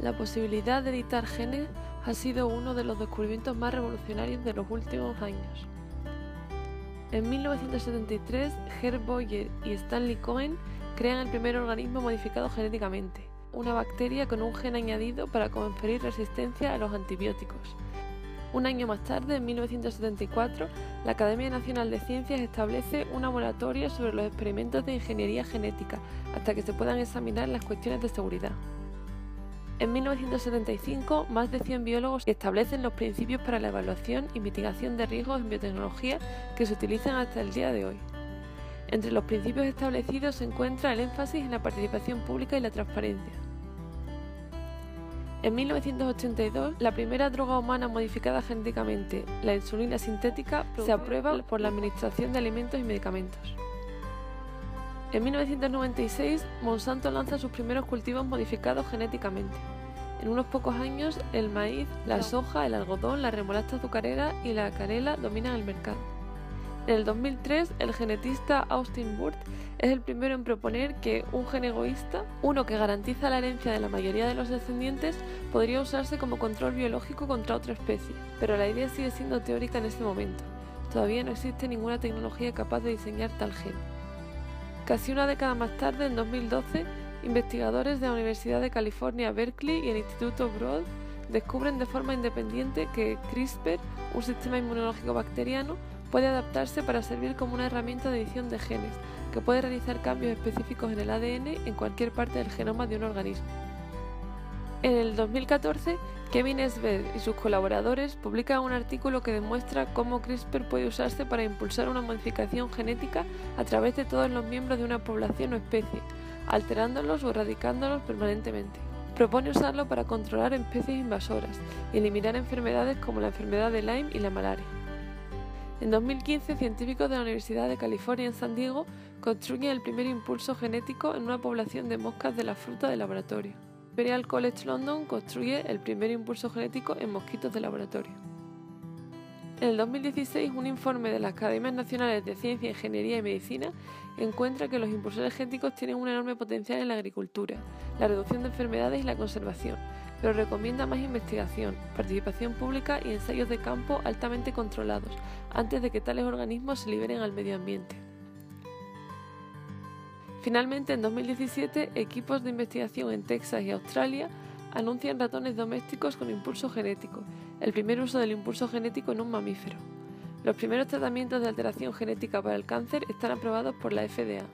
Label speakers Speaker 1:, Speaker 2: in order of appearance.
Speaker 1: La posibilidad de editar genes ha sido uno de los descubrimientos más revolucionarios de los últimos años. En 1973, Herb Boyer y Stanley Cohen crean el primer organismo modificado genéticamente, una bacteria con un gen añadido para conferir resistencia a los antibióticos. Un año más tarde, en 1974, la Academia Nacional de Ciencias establece una moratoria sobre los experimentos de ingeniería genética hasta que se puedan examinar las cuestiones de seguridad. En 1975, más de 100 biólogos establecen los principios para la evaluación y mitigación de riesgos en biotecnología que se utilizan hasta el día de hoy. Entre los principios establecidos se encuentra el énfasis en la participación pública y la transparencia. En 1982, la primera droga humana modificada genéticamente, la insulina sintética, se aprueba por la Administración de Alimentos y Medicamentos. En 1996, Monsanto lanza sus primeros cultivos modificados genéticamente. En unos pocos años, el maíz, la soja, el algodón, la remolacha azucarera y la canela dominan el mercado. En el 2003, el genetista Austin Burt es el primero en proponer que un gen egoísta, uno que garantiza la herencia de la mayoría de los descendientes, podría usarse como control biológico contra otra especie, pero la idea sigue siendo teórica en este momento. Todavía no existe ninguna tecnología capaz de diseñar tal gen. Casi una década más tarde, en 2012, investigadores de la Universidad de California, Berkeley y el Instituto Broad descubren de forma independiente que CRISPR, un sistema inmunológico bacteriano, puede adaptarse para servir como una herramienta de edición de genes, que puede realizar cambios específicos en el ADN en cualquier parte del genoma de un organismo. En el 2014, Kevin Sved y sus colaboradores publican un artículo que demuestra cómo CRISPR puede usarse para impulsar una modificación genética a través de todos los miembros de una población o especie, alterándolos o erradicándolos permanentemente. Propone usarlo para controlar especies invasoras y eliminar enfermedades como la enfermedad de Lyme y la malaria. En 2015, científicos de la Universidad de California en San Diego construyen el primer impulso genético en una población de moscas de la fruta de laboratorio. Imperial College London construye el primer impulso genético en mosquitos de laboratorio. En el 2016, un informe de las Academias Nacionales de Ciencia, Ingeniería y Medicina encuentra que los impulsores genéticos tienen un enorme potencial en la agricultura, la reducción de enfermedades y la conservación, pero recomienda más investigación, participación pública y ensayos de campo altamente controlados antes de que tales organismos se liberen al medio ambiente. Finalmente, en 2017, equipos de investigación en Texas y Australia anuncian ratones domésticos con impulso genético, el primer uso del impulso genético en un mamífero. Los primeros tratamientos de alteración genética para el cáncer están aprobados por la FDA.